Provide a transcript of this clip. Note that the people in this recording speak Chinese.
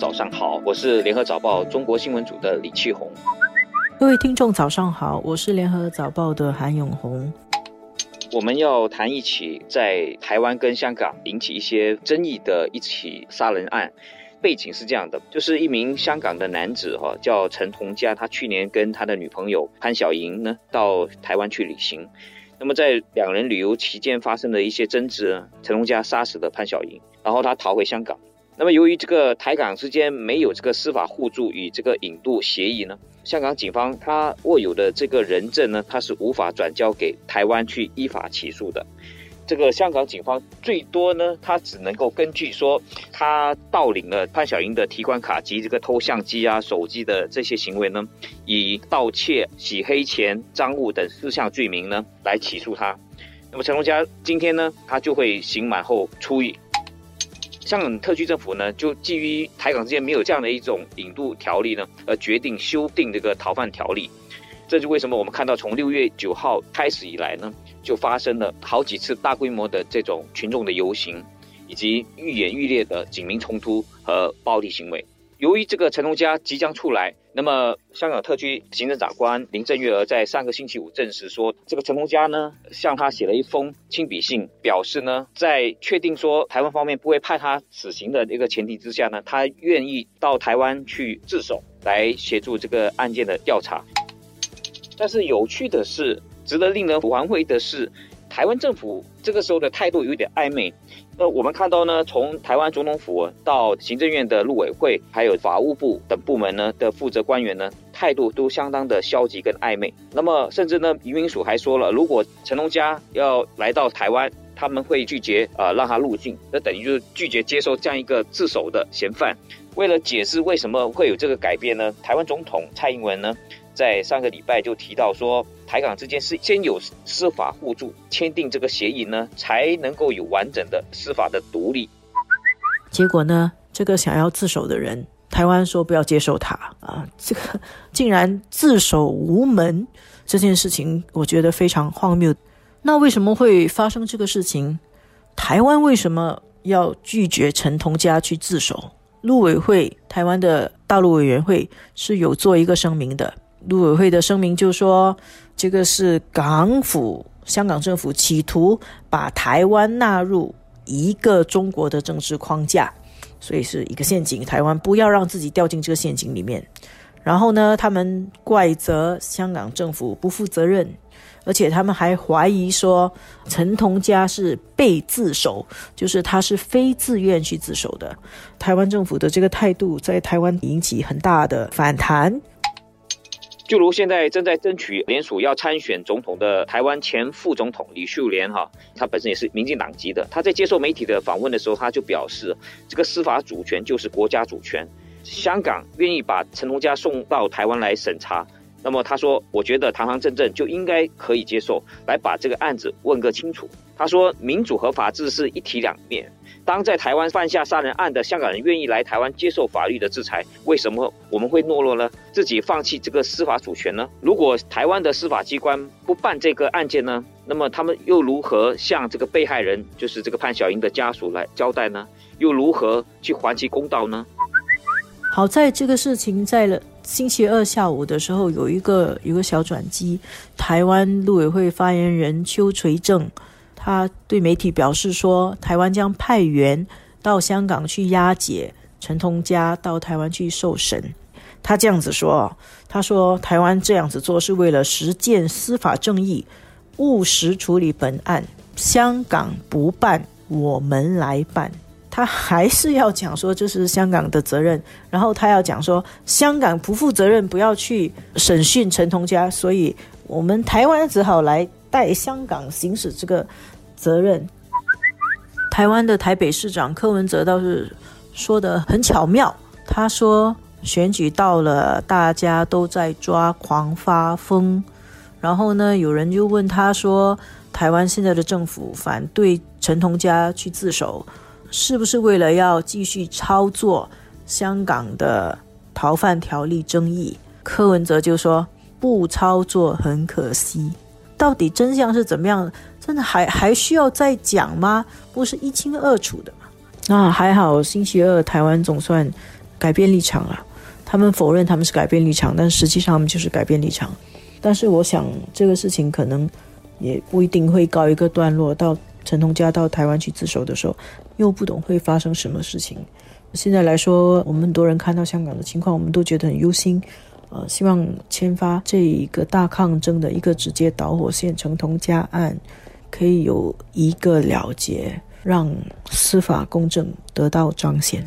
早上好，我是联合早报中国新闻组的李启红。各位听众早上好，我是联合早报的韩永红。我们要谈一起在台湾跟香港引起一些争议的一起杀人案。背景是这样的，就是一名香港的男子哈，叫陈同佳，他去年跟他的女朋友潘晓莹呢到台湾去旅行。那么在两人旅游期间发生的一些争执，陈同佳杀死了潘晓莹，然后他逃回香港。那么由于这个台港之间没有这个司法互助与这个引渡协议呢？香港警方他握有的这个人证呢，他是无法转交给台湾去依法起诉的。这个香港警方最多呢，他只能够根据说他盗领了潘晓莹的提款卡及这个偷相机啊、手机的这些行为呢，以盗窃、洗黑钱赃物等四项罪名呢来起诉他。那么陈龙家今天呢，他就会刑满后出狱。香港特区政府呢，就基于台港之间没有这样的一种引渡条例呢，而决定修订这个逃犯条例。这就为什么我们看到从六月九号开始以来呢，就发生了好几次大规模的这种群众的游行，以及愈演愈烈的警民冲突和暴力行为。由于这个陈龙佳即将出来，那么香港特区行政长官林郑月娥在上个星期五证实说，这个陈龙家呢向他写了一封亲笔信，表示呢在确定说台湾方面不会判他死刑的一个前提之下呢，他愿意到台湾去自首，来协助这个案件的调查。但是有趣的是，值得令人玩味的是，台湾政府这个时候的态度有点暧昧。那我们看到呢，从台湾总统府到行政院的陆委会，还有法务部等部门呢的负责官员呢，态度都相当的消极跟暧昧。那么，甚至呢，移民署还说了，如果陈龙家要来到台湾，他们会拒绝啊让他入境，那等于就是拒绝接受这样一个自首的嫌犯。为了解释为什么会有这个改变呢？台湾总统蔡英文呢？在上个礼拜就提到说，台港之间是先有司法互助，签订这个协议呢，才能够有完整的司法的独立。结果呢，这个想要自首的人，台湾说不要接受他啊，这个竟然自首无门，这件事情我觉得非常荒谬。那为什么会发生这个事情？台湾为什么要拒绝陈同佳去自首？陆委会台湾的大陆委员会是有做一个声明的。陆委会的声明就说，这个是港府、香港政府企图把台湾纳入一个中国的政治框架，所以是一个陷阱。台湾不要让自己掉进这个陷阱里面。然后呢，他们怪责香港政府不负责任，而且他们还怀疑说陈同佳是被自首，就是他是非自愿去自首的。台湾政府的这个态度在台湾引起很大的反弹。就如现在正在争取联署要参选总统的台湾前副总统李秀莲哈，他本身也是民进党籍的。他在接受媒体的访问的时候，他就表示，这个司法主权就是国家主权。香港愿意把陈同佳送到台湾来审查，那么他说，我觉得堂堂正正就应该可以接受，来把这个案子问个清楚。他说，民主和法治是一体两面。当在台湾犯下杀人案的香港人愿意来台湾接受法律的制裁，为什么我们会懦弱呢？自己放弃这个司法主权呢？如果台湾的司法机关不办这个案件呢？那么他们又如何向这个被害人，就是这个潘晓英的家属来交代呢？又如何去还其公道呢？好在这个事情在了星期二下午的时候有一个有个小转机，台湾陆委会发言人邱垂正。他对媒体表示说，台湾将派员到香港去押解陈同佳到台湾去受审。他这样子说：“他说台湾这样子做是为了实践司法正义，务实处理本案。香港不办，我们来办。”他还是要讲说这是香港的责任，然后他要讲说香港不负责任，不要去审讯陈同佳，所以我们台湾只好来代香港行使这个。责任。台湾的台北市长柯文哲倒是说的很巧妙，他说选举到了，大家都在抓狂发疯。然后呢，有人就问他说，台湾现在的政府反对陈同佳去自首，是不是为了要继续操作香港的逃犯条例争议？柯文哲就说不操作很可惜。到底真相是怎么样？真的还还需要再讲吗？不是一清二楚的吗？那还好，星期二台湾总算改变立场了。他们否认他们是改变立场，但实际上他们就是改变立场。但是我想这个事情可能也不一定会告一个段落。到陈同佳到台湾去自首的时候，又不懂会发生什么事情。现在来说，我们很多人看到香港的情况，我们都觉得很忧心。呃，希望签发这一个大抗争的一个直接导火线——陈同佳案，可以有一个了结，让司法公正得到彰显。